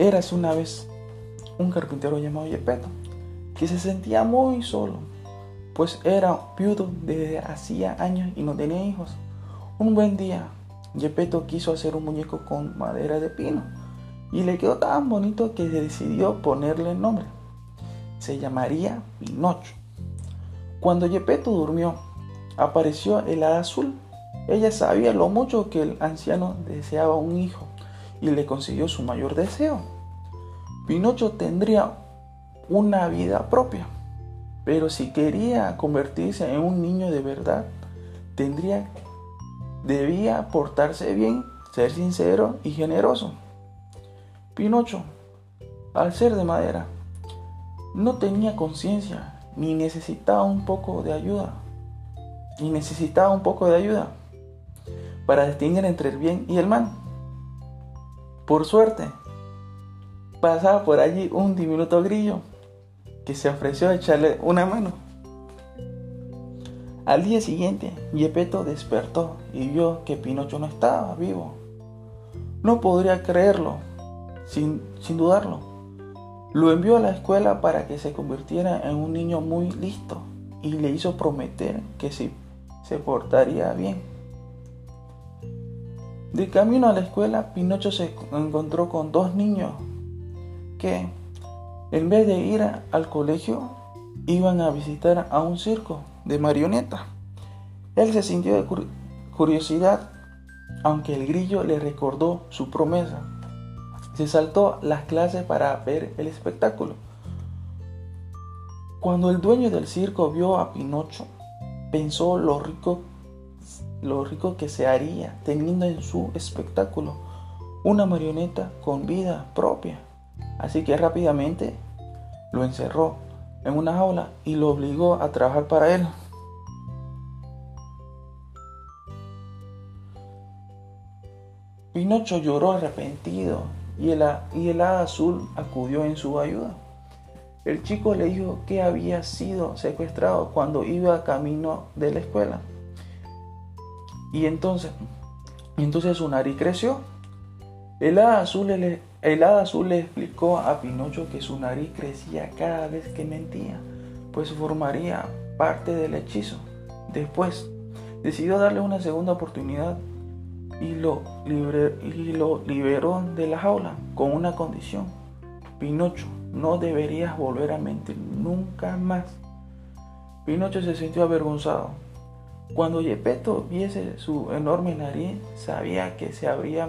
Eras una vez un carpintero llamado Yepeto, que se sentía muy solo, pues era viudo desde hacía años y no tenía hijos. Un buen día, Yepeto quiso hacer un muñeco con madera de pino y le quedó tan bonito que decidió ponerle el nombre. Se llamaría Pinocho. Cuando Yepeto durmió, apareció el hada azul. Ella sabía lo mucho que el anciano deseaba un hijo y le consiguió su mayor deseo. Pinocho tendría una vida propia, pero si quería convertirse en un niño de verdad, tendría debía portarse bien, ser sincero y generoso. Pinocho, al ser de madera, no tenía conciencia ni necesitaba un poco de ayuda. Ni necesitaba un poco de ayuda para distinguir entre el bien y el mal. Por suerte, pasaba por allí un diminuto grillo que se ofreció a echarle una mano. Al día siguiente, Yepeto despertó y vio que Pinocho no estaba vivo. No podría creerlo, sin, sin dudarlo. Lo envió a la escuela para que se convirtiera en un niño muy listo y le hizo prometer que si se portaría bien. De camino a la escuela, Pinocho se encontró con dos niños que, en vez de ir al colegio, iban a visitar a un circo de marionetas. Él se sintió de curiosidad, aunque el grillo le recordó su promesa. Se saltó las clases para ver el espectáculo. Cuando el dueño del circo vio a Pinocho, pensó lo rico, lo rico que se haría teniendo en su espectáculo una marioneta con vida propia. Así que rápidamente lo encerró en una jaula y lo obligó a trabajar para él. Pinocho lloró arrepentido y el, y azul acudió en su ayuda. El chico le dijo que había sido secuestrado cuando iba camino de la escuela. Y entonces, entonces su nariz creció. El hada, azul le, el hada azul le explicó a Pinocho que su nariz crecía cada vez que mentía, pues formaría parte del hechizo. Después, decidió darle una segunda oportunidad y lo, y lo liberó de la jaula con una condición. Pinocho, no deberías volver a mentir nunca más. Pinocho se sintió avergonzado. Cuando Yepeto viese su enorme nariz, sabía que se habría,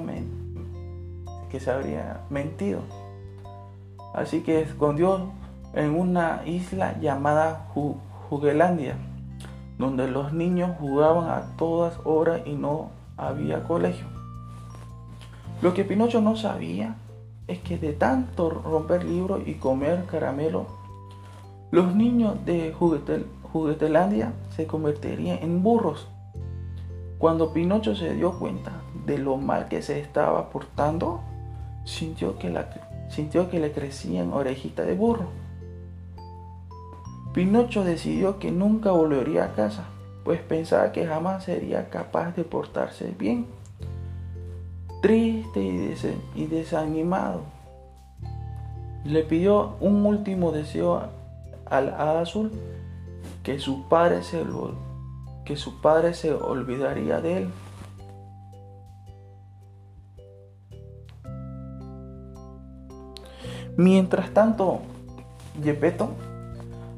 que se habría mentido. Así que escondió en una isla llamada Jugelandia, donde los niños jugaban a todas horas y no había colegio. Lo que Pinocho no sabía es que de tanto romper libros y comer caramelo, los niños de Juguetelandia se convertirían en burros. Cuando Pinocho se dio cuenta de lo mal que se estaba portando, sintió que, la, sintió que le crecían orejitas de burro. Pinocho decidió que nunca volvería a casa pues pensaba que jamás sería capaz de portarse bien. Triste y, desanimado, le pidió un último deseo al hada azul, que su padre se, olvidaría de él. Mientras tanto, Gepetto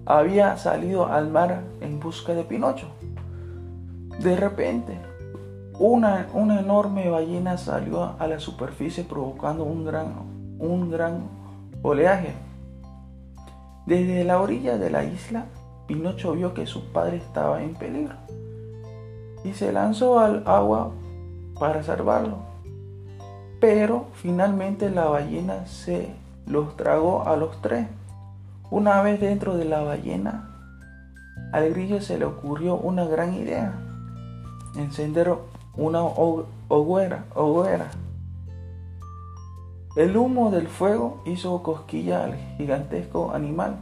había salido al mar en busca de Pinocho. De repente, una, una, enorme ballena salió a la superficie provocando un gran, un gran oleaje. Desde la orilla de la isla, Pinocho vio que su padre estaba en peligro y se lanzó al agua para salvarlo. Pero finalmente la ballena se los tragó a los tres. Una vez dentro de la ballena, al grillo se le ocurrió una gran idea encender una hoguera, hoguera. El humo del fuego hizo cosquilla al gigantesco animal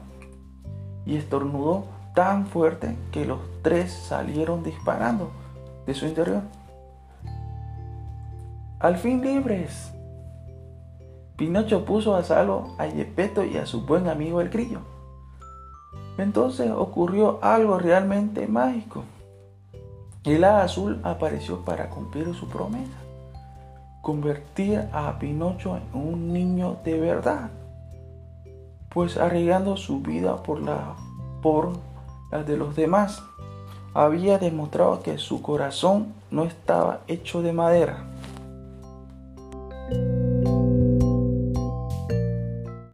y estornudó tan fuerte que los tres salieron disparando de su interior. Al fin libres, Pinocho puso a salvo a Yepeto y a su buen amigo el grillo. Entonces ocurrió algo realmente mágico. El hada azul apareció para cumplir su promesa, convertir a Pinocho en un niño de verdad, pues arriesgando su vida por la, por la de los demás, había demostrado que su corazón no estaba hecho de madera.